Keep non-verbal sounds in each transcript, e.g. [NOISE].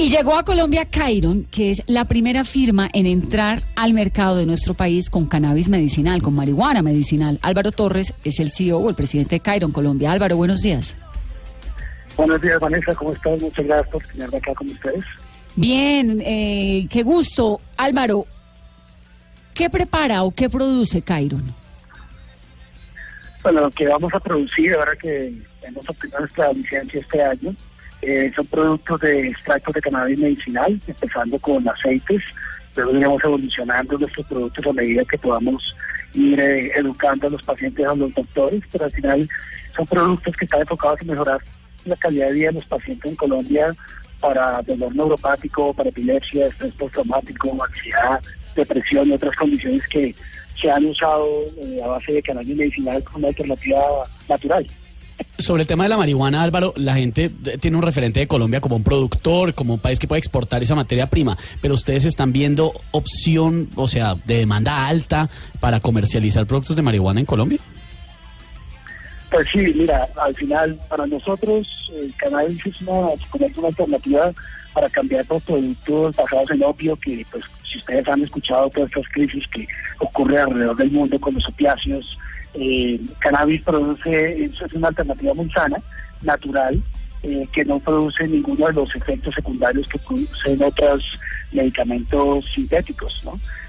Y llegó a Colombia Cairon, que es la primera firma en entrar al mercado de nuestro país con cannabis medicinal, con marihuana medicinal. Álvaro Torres es el CEO o el presidente de Cairon Colombia. Álvaro, buenos días. Buenos días, Vanessa. ¿Cómo estás? Muchas gracias por tenerme acá con ustedes. Bien, eh, qué gusto. Álvaro, ¿qué prepara o qué produce Cairon? Bueno, lo que vamos a producir ahora que hemos obtenido nuestra licencia este año eh, son productos de extractos de cannabis medicinal, empezando con aceites. Luego iremos evolucionando nuestros productos a medida que podamos ir eh, educando a los pacientes, a los doctores, pero al final son productos que están enfocados en mejorar la calidad de vida de los pacientes en Colombia para dolor neuropático, para epilepsia, estrés postraumático, ansiedad, depresión y otras condiciones que se han usado eh, a base de cannabis medicinal como alternativa natural. Sobre el tema de la marihuana, Álvaro, la gente tiene un referente de Colombia como un productor, como un país que puede exportar esa materia prima, pero ustedes están viendo opción, o sea, de demanda alta para comercializar productos de marihuana en Colombia. Pues sí, mira, al final para nosotros el cannabis es una, una alternativa para cambiar los productos basados en opio, que pues si ustedes han escuchado todas estas crisis que ocurren alrededor del mundo con los opiáceos, eh, cannabis produce, es una alternativa muy sana, natural, eh, que no produce ninguno de los efectos secundarios que producen otros medicamentos sintéticos.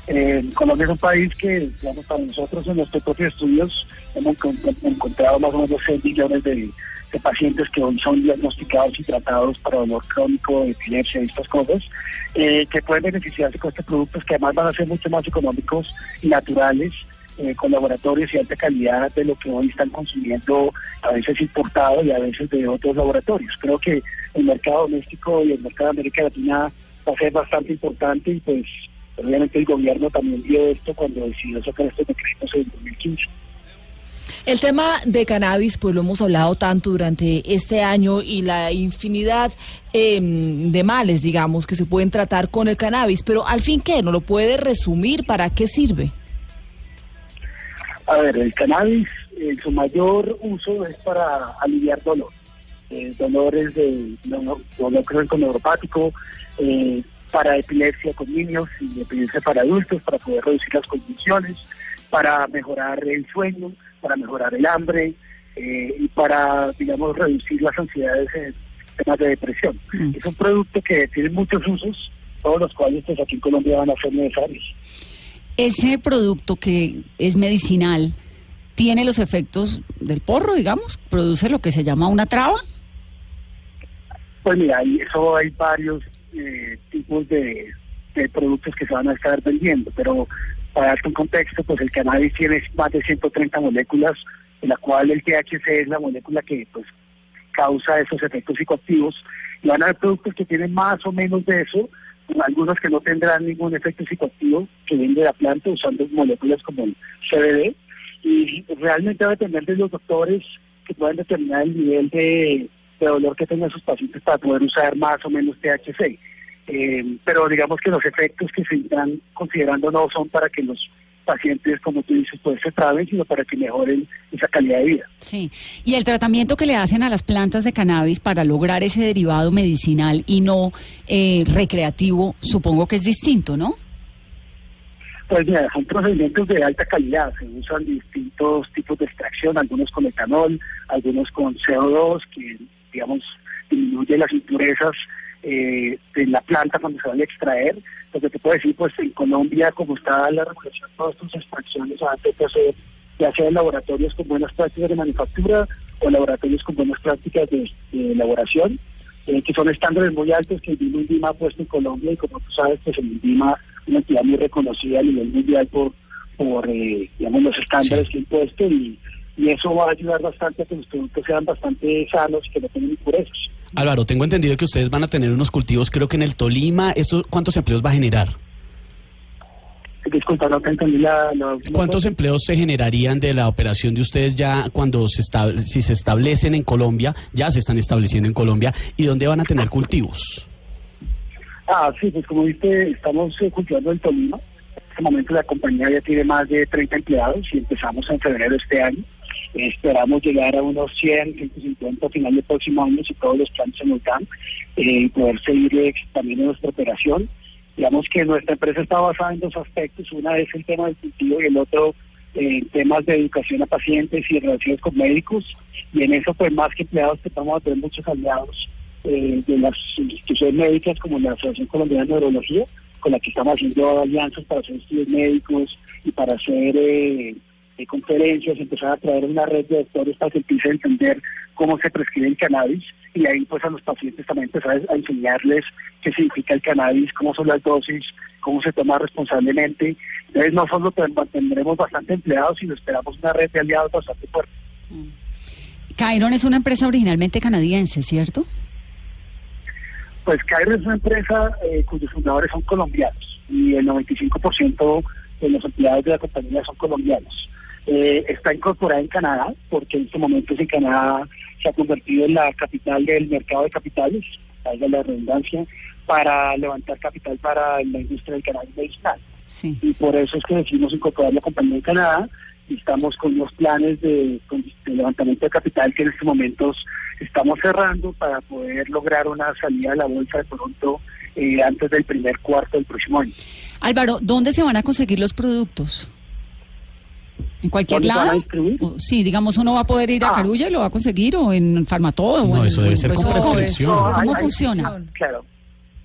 Eh, Colombia es un país que, digamos, para nosotros en nuestros propios estudios hemos encontrado más o menos 6 millones de, pacientes que hoy son diagnosticados y tratados para dolor crónico, epilepsia y estas cosas, eh, que pueden beneficiarse con estos productos que además van a ser mucho más económicos y naturales eh, con laboratorios y alta calidad de lo que hoy están consumiendo, a veces importado y a veces de otros laboratorios. Creo que el mercado doméstico y el mercado de América Latina va a ser bastante importante y pues obviamente el gobierno también vio esto cuando decidió sacar estos decretos en 2015. El tema de cannabis, pues lo hemos hablado tanto durante este año y la infinidad em, de males, digamos, que se pueden tratar con el cannabis, pero al fin, ¿qué? ¿No lo puede resumir? ¿Para qué sirve? A ver, el cannabis, eh, su mayor uso es para aliviar dolor. Eh, dolores de dolor, dolor crónico neuropático, eh, para epilepsia con niños y epilepsia para adultos, para poder reducir las condiciones, para mejorar el sueño, para mejorar el hambre y para, digamos, reducir las ansiedades en temas de depresión. Mm. Es un producto que tiene muchos usos, todos los cuales pues, aquí en Colombia van a ser necesarios ese producto que es medicinal tiene los efectos del porro, digamos, produce lo que se llama una traba. Pues mira, eso hay varios eh, tipos de, productos que se van a estar vendiendo, pero para darte un contexto, pues el cannabis tiene más de 130 moléculas, en la cual el THC es la molécula que pues causa esos efectos psicoactivos, y van a haber productos que tienen más o menos de eso, algunos que no tendrán ningún efecto psicoactivo que viene de la planta usando moléculas como el CBD y realmente va a depender de los doctores que puedan determinar el nivel de, dolor que tengan sus pacientes para poder usar más o menos THC. Eh, pero digamos que los efectos que se están considerando no son para que los pacientes, como tú dices, pues se traben, sino para que mejoren esa calidad de vida. Sí, y el tratamiento que le hacen a las plantas de cannabis para lograr ese derivado medicinal y no eh, recreativo, supongo que es distinto, ¿no? Pues mira, son procedimientos de alta calidad, se usan distintos tipos de extracción, algunos con etanol, algunos con CO2, que digamos disminuye las impurezas eh, de la planta cuando se van a extraer. Lo que te puedo decir, pues en Colombia, como está la regulación todas estas extracciones, antes de hacer, ya sea en laboratorios con buenas prácticas de manufactura o laboratorios con buenas prácticas de, elaboración, eh, que son estándares muy altos que el INVIMA ha puesto en Colombia y como tú sabes, pues el INVIMA es una entidad muy reconocida a nivel mundial por, por eh, digamos, los estándares que ha impuesto y y eso va a ayudar bastante a que los productos sean bastante sanos y que no tengan impurezas. Álvaro, tengo entendido que ustedes van a tener unos cultivos, creo que en el Tolima, ¿esto cuántos empleos va a generar? Disculpa, no te entendí la... ¿Cuántos empleos se generarían de la operación de ustedes ya cuando se si se establecen en Colombia, ya se están estableciendo en Colombia, y dónde van a tener cultivos? Ah, sí, pues como viste, estamos eh, cultivando el Tolima. En este momento la compañía ya tiene más de 30 empleados y empezamos en febrero de este año. Esperamos llegar a unos 100, 150 a final del próximo año si todos los planes se nos dan eh, y poder seguir también en nuestra operación. Digamos que nuestra empresa está basada en dos aspectos. Una es el tema del cultivo y el otro en temas de educación a pacientes y relaciones con médicos. Y en eso, pues más que empleados, estamos a tener muchos aliados eh, de las instituciones médicas como la Asociación Colombiana de Neurología, con la que estamos haciendo alianzas para hacer estudios médicos y para hacer eh, conferencias, empezar a traer una red de doctores para que empiecen a entender cómo se prescribe el cannabis y ahí pues a los pacientes también empezar a enseñarles qué significa el cannabis, cómo son las dosis, cómo se toma responsablemente. Entonces no solo tendremos bastante empleados, sino esperamos una red de aliados bastante fuerte. Cairon es una empresa originalmente canadiense, ¿cierto? Pues Cairon es una empresa eh, cuyos fundadores son colombianos y el 95% de los empleados de la compañía son colombianos. Eh, está incorporada en Canadá, porque en este momento en Canadá se ha convertido en la capital del mercado de capitales, salga la redundancia, para levantar capital para la industria del cannabis medicinal. Y por eso es que decidimos incorporar la compañía en Canadá y estamos con los planes de, levantamiento de capital que en estos momentos estamos cerrando para poder lograr una salida a la bolsa de Toronto eh, antes del primer cuarto del próximo año. Álvaro, ¿dónde se van a conseguir los productos? ¿En cualquier lado? Sí, digamos, uno va a poder ir a ah. Carulla y lo va a conseguir, o en Farmatodo. No, o eso debe ser con prescripción. ¿Cómo funciona? claro,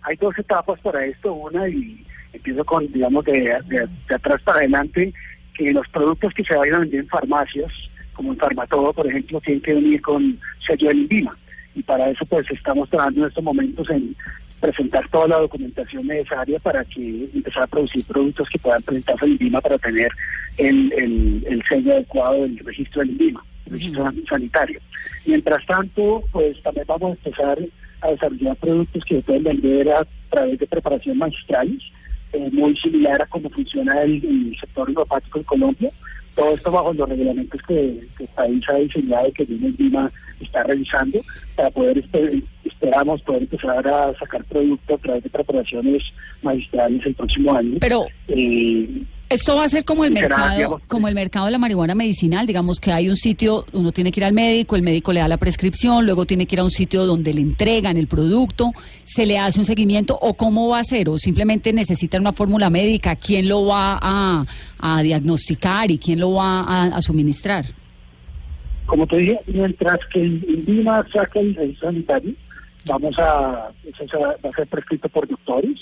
hay dos etapas para esto. Una, y empiezo con, digamos, de, de, atrás para adelante, que los productos que se vayan a vender en farmacias, como en Farmatodo, por ejemplo, tienen que venir con sello de INVIMA. Y para eso, pues, estamos trabajando en estos momentos en presentar toda la documentación necesaria para que empezar a producir productos que puedan presentarse al INVIMA para tener el, el, sello adecuado del registro del INVIMA, el registro sanitario. Mientras tanto, pues también vamos a empezar a desarrollar productos que se pueden vender a través de preparación magistrales, eh, muy similar a cómo funciona el, sector neuropático en Colombia. Todo esto bajo los reglamentos que, el país ha diseñado y que el INVIMA está revisando para poder esperamos poder empezar a sacar producto a través de preparaciones magistrales el próximo año. Pero eh, esto va a ser como el mercado, como el mercado de la marihuana medicinal, digamos que hay un sitio, uno tiene que ir al médico, el médico le da la prescripción, luego tiene que ir a un sitio donde le entregan el producto, se le hace un seguimiento o cómo va a ser o simplemente necesita una fórmula médica, quién lo va a, diagnosticar y quién lo va a suministrar. Como te dije, mientras que el INVIMA saca el sanitario, vamos a, eso va a ser prescrito por doctores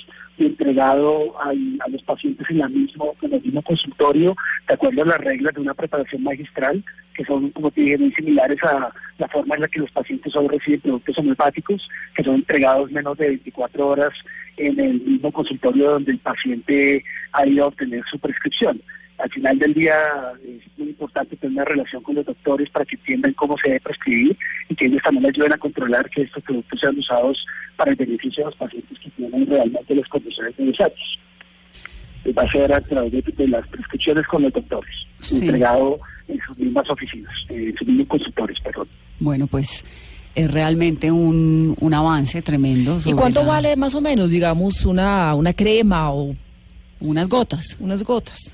entregado a, los pacientes en, la mismo, en el mismo consultorio, de acuerdo a las reglas de una preparación magistral, que son, como te dije, muy similares a la forma en la que los pacientes solo reciben productos homeopáticos, que son entregados menos de 24 horas en el mismo consultorio donde el paciente ha ido a obtener su prescripción al final del día es muy importante tener una relación con los doctores para que entiendan cómo se debe prescribir y que ellos también ayuden a controlar que estos productos sean usados para el beneficio de los pacientes que tienen realmente las condiciones necesarias. Va a ser a través de, las prescripciones con los doctores, entregado en sus mismas oficinas, en sus mismos consultores, perdón. Bueno, pues es realmente un, un avance tremendo. ¿Y cuánto vale más o menos, digamos, una, una crema o unas gotas? Unas gotas.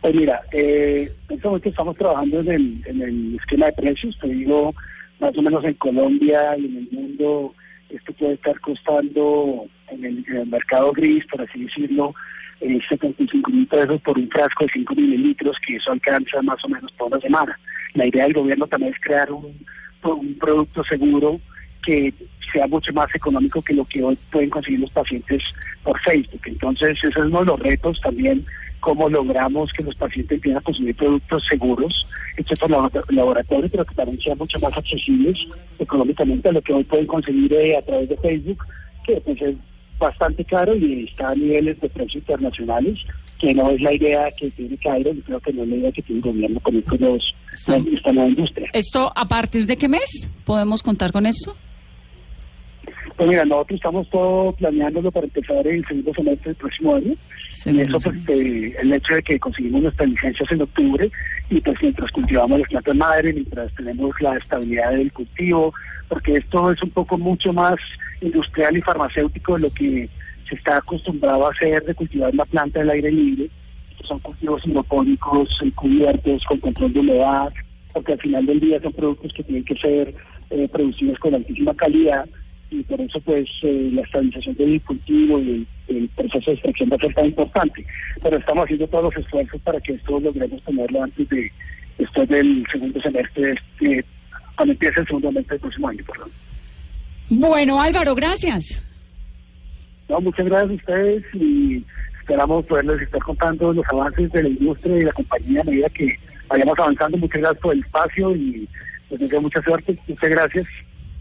Pues mira, eh, en este estamos trabajando en el, esquema de precios, te digo, más o menos en Colombia y en el mundo, esto puede estar costando en el, mercado gris, por así decirlo, eh, 75 mil pesos por un frasco de 5 mililitros, que eso alcanza más o menos toda la semana. La idea del gobierno también es crear un producto seguro que sea mucho más económico que lo que hoy pueden conseguir los pacientes por Facebook. Entonces, ese es uno de los retos también cómo logramos que los pacientes empiecen a consumir productos seguros, hechos por laboratorio, pero que también sean mucho más accesibles económicamente a lo que hoy pueden conseguir eh, a través de Facebook, que pues es bastante caro y está a niveles de precios internacionales, que no es la idea que tiene Cairo, y creo que no es la idea que tiene el gobierno con, los, esta nueva industria. ¿Esto a partir de qué mes podemos contar con esto? Pues mira, nosotros estamos todo planeándolo para empezar el segundo semestre del próximo año. y eso, pues, eh, el hecho de que conseguimos nuestras licencias en octubre y pues mientras cultivamos las plantas madre, mientras tenemos la estabilidad del cultivo, porque esto es un poco mucho más industrial y farmacéutico de lo que se está acostumbrado a hacer de cultivar una planta del aire libre. son cultivos hidropónicos, cubiertos, con control de humedad, porque al final del día son productos que tienen que ser eh, producidos con altísima calidad y por eso pues eh, la estabilización del cultivo y el, proceso de extracción va a ser tan importante. Pero estamos haciendo todos los esfuerzos para que esto logremos tenerlo antes de, después del segundo semestre, este, cuando empiece el segundo semestre del próximo año, perdón. Bueno, Álvaro, gracias. No, muchas gracias a ustedes y esperamos poderles estar contando los avances de la industria y la compañía a medida que vayamos avanzando. Muchas gracias por el espacio y les deseo mucha suerte. Muchas gracias.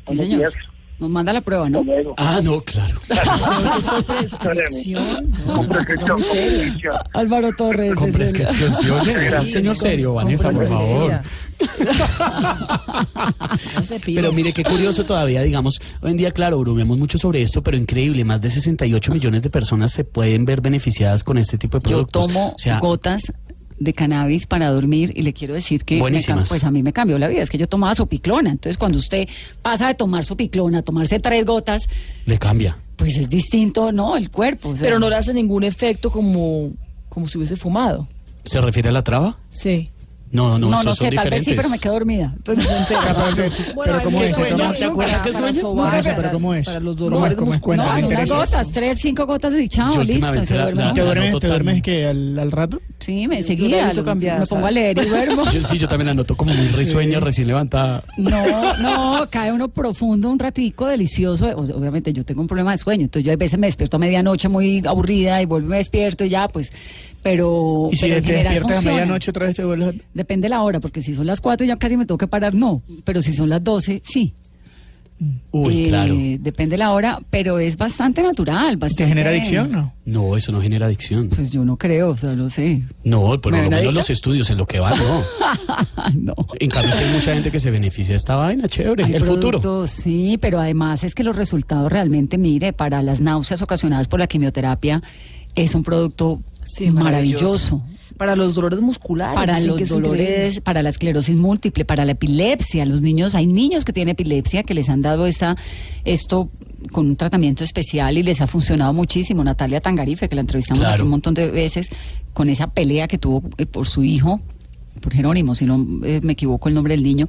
Sí, señor. Nos manda la prueba, ¿no? Ah, no, claro. [LAUGHS] Con prescripción. Álvaro Torres. Con prescripción, sí, oye, señor serio, Vanessa, por favor. pero mire qué curioso todavía, digamos, hoy en día, claro, bromeamos mucho sobre esto, pero increíble, más de 68 millones de personas se pueden ver beneficiadas con este tipo de productos. Yo tomo gotas de cannabis para dormir y le quiero decir que pues a mí me cambió la vida. Es que yo tomaba sopiclona. Entonces, cuando usted pasa de tomar sopiclona a tomarse tres gotas, le cambia. Pues es distinto, ¿no? El cuerpo. Pero no le hace ningún efecto como, como si hubiese fumado. ¿Se refiere a la traba? Sí. No, no, no, no sé, tal vez sí, pero me quedo dormida. Entonces [LAUGHS] pero ¿cómo es? ¿Se acuerda qué sueño? pero ¿cómo es? Para los dolores. No, son las gotas, tres, cinco gotas de chao, listo. Se duerme. ¿Te duermes, ¿Te duermes que al, rato? Sí, me seguía. Me pongo a leer y duermo. sí, yo también la noto como muy risueño, recién levantada. No, no, cae uno profundo un ratico, delicioso. Obviamente yo tengo un problema de sueño, entonces yo a veces me despierto a medianoche muy aburrida y vuelvo y me despierto y ya, pues pero. ¿Y si te despiertas a medianoche otra vez te vuelves Depende de la hora, porque si son las 4 ya casi me tengo que parar, no. Pero si son las 12, sí. Uy, eh, claro. Depende de la hora, pero es bastante natural. Bastante... ¿Te genera adicción no? No, eso no genera adicción. Pues yo no creo, o sea, lo sé. No, por lo menos los estudios en lo que va, no. [LAUGHS] no. En cambio, hay mucha gente que se beneficia de esta vaina, chévere, el futuro. Sí, pero además es que los resultados realmente, mire, para las náuseas ocasionadas por la quimioterapia, es un producto maravilloso. Para los dolores musculares. Para los dolores, para la esclerosis múltiple, para la epilepsia. Los niños, hay niños que tienen epilepsia que les han dado esta, esto con un tratamiento especial y les ha funcionado muchísimo. Natalia Tangarife, que la entrevistamos aquí un montón de veces, con esa pelea que tuvo eh, por su hijo, por Jerónimo, si no eh, me equivoco el nombre del niño,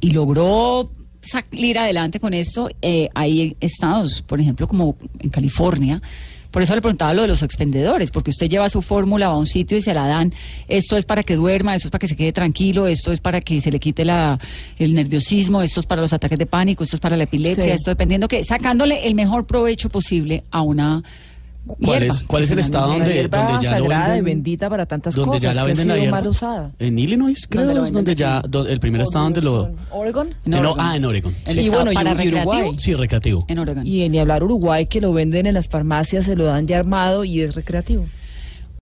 y logró salir adelante con esto. Eh, hay estados, por ejemplo, como en California, por eso le preguntaba lo de los expendedores, porque usted lleva su fórmula, a un sitio y se la dan. Esto es para que duerma, esto es para que se quede tranquilo, esto es para que se le quite la, el nerviosismo, esto es para los ataques de pánico, esto es para la epilepsia, esto dependiendo que, sacándole el mejor provecho posible a una ¿Cuál es, ¿Cuál es el estado donde, donde ya sagrada y bendita para tantas donde cosas ya la venden que mal usada? En Illinois, creo, es donde ya el primer estado donde lo Oregon. No, ah, en Oregon. y bueno, para y Uruguay. Sí, recreativo. En Oregon. Y ni hablar Uruguay que lo venden en las farmacias, se lo dan ya armado y es recreativo.